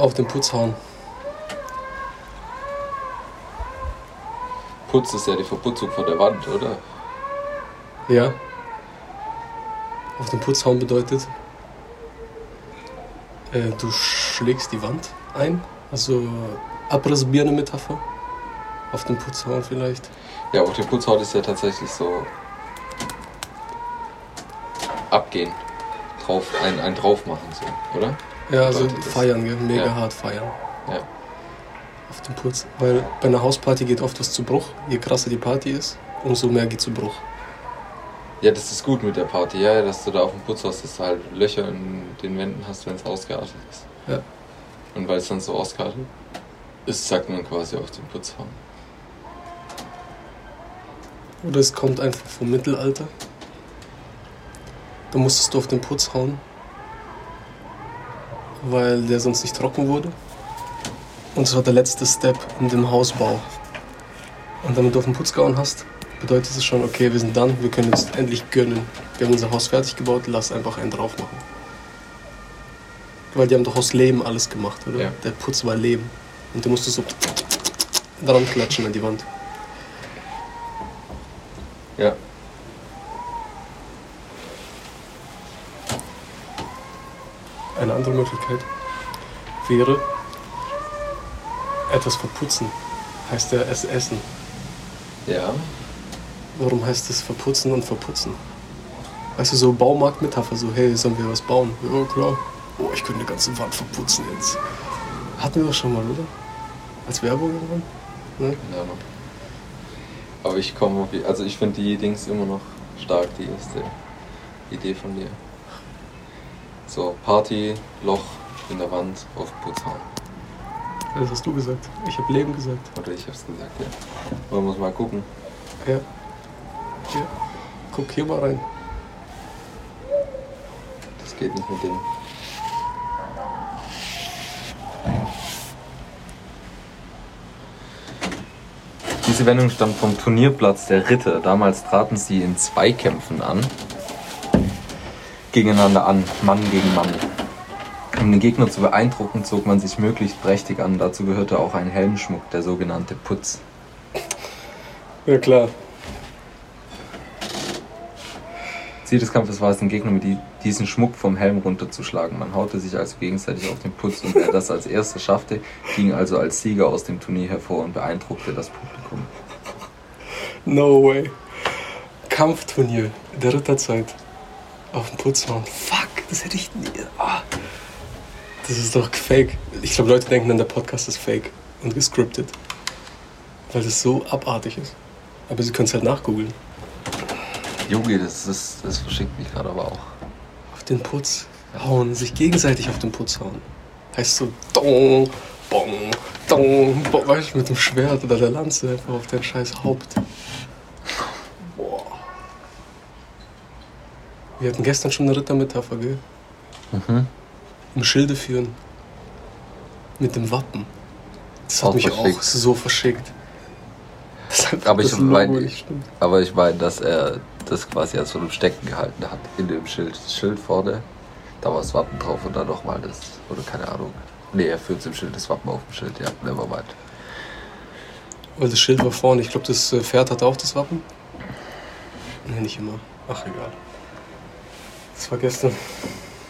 Auf den Putz hauen. Putz ist ja die Verputzung von der Wand, oder? Ja. Auf den Putz hauen bedeutet, äh, du schlägst die Wand ein. Also Abrissbier eine Metapher. Auf den Putz hauen vielleicht. Ja, auf den Putzhaut ist ja tatsächlich so abgehen. Drauf, ein, ein drauf machen, so, oder? Ja, also feiern, gell? mega Ja. hart feiern. Ja. Auf den Putz. Weil bei einer Hausparty geht oft was zu Bruch. Je krasser die Party ist, umso mehr geht zu Bruch. Ja, das ist gut mit der Party, ja, dass du da auf dem Putz hast, dass du halt Löcher in den Wänden hast, wenn es ausgeartet ist. Ja. Und weil es dann so ausgeartet ist, sagt man quasi auf den Putz hauen. Oder es kommt einfach vom Mittelalter. Da musstest du auf den Putz hauen, weil der sonst nicht trocken wurde. Und das war der letzte Step in dem Hausbau. Und damit du auf den Putz gehauen hast, bedeutet es schon, okay, wir sind dann, wir können uns endlich gönnen. Wir haben unser Haus fertig gebaut, lass einfach einen drauf machen. Weil die haben doch aus Lehm alles gemacht, oder? Ja. Der Putz war Lehm. Und du musstest so dran klatschen an die Wand. Ja. Eine andere Möglichkeit wäre etwas verputzen. Heißt ja es essen. Ja. Warum heißt es verputzen und verputzen? Weißt du, so Baumarktmetapher, so hey, sollen wir was bauen? Ja, klar. Oh, ich könnte eine ganze Wand verputzen jetzt. Hatten wir doch schon mal, oder? Als Werbung irgendwann? Ne? Keine Ahnung. Aber ich komme, also ich finde die Dings immer noch stark, die erste Idee von dir. So, Party, Loch in der Wand, auf den Putz hauen. Das hast du gesagt. Ich habe Leben gesagt. Oder ich hab's gesagt, ja. Man muss mal gucken. Ja. Hier. Guck hier mal rein. Das geht nicht mit dem. Diese Wendung stammt vom Turnierplatz der Ritter. Damals traten sie in Zweikämpfen an. Gegeneinander an, Mann gegen Mann. Um den Gegner zu beeindrucken, zog man sich möglichst prächtig an. Dazu gehörte auch ein Helmschmuck, der sogenannte Putz. Ja, klar. Ziel des Kampfes war es, den Gegner mit die, diesen Schmuck vom Helm runterzuschlagen. Man haute sich also gegenseitig auf den Putz und wer das als erster schaffte, ging also als Sieger aus dem Turnier hervor und beeindruckte das Publikum. No way. Kampfturnier der Ritterzeit. Auf dem Putzhorn. Fuck, das hätte ich nie. Ah. Das ist doch fake. Ich glaube, Leute denken dann, der Podcast ist fake und gescriptet. Weil das so abartig ist. Aber sie können es halt nachgoogeln. Junge, das, ist, das verschickt mich gerade aber auch. Auf den Putz hauen, sich gegenseitig auf den Putz hauen. Heißt so, dong, bong, dong, bong, weißt du, mit dem Schwert oder der Lanze einfach auf dein scheiß Haupt. Wir hatten gestern schon eine Rittermetapher, gell? Mhm. Im Schilde führen. Mit dem Wappen. Das hat Auch mich verschickt. auch so verschickt. Aber ich nicht stimmt. aber ich meine, dass er das quasi als von einem Stecken gehalten hat in dem Schild. Das Schild vorne, da war das Wappen drauf und dann nochmal das, oder keine Ahnung. Nee, er führt im Schild das Wappen auf dem Schild, ja, never mind. Weil das Schild war vorne. Ich glaube, das äh, Pferd hatte auch das Wappen. Nee, nicht immer. Ach, egal. Das war gestern.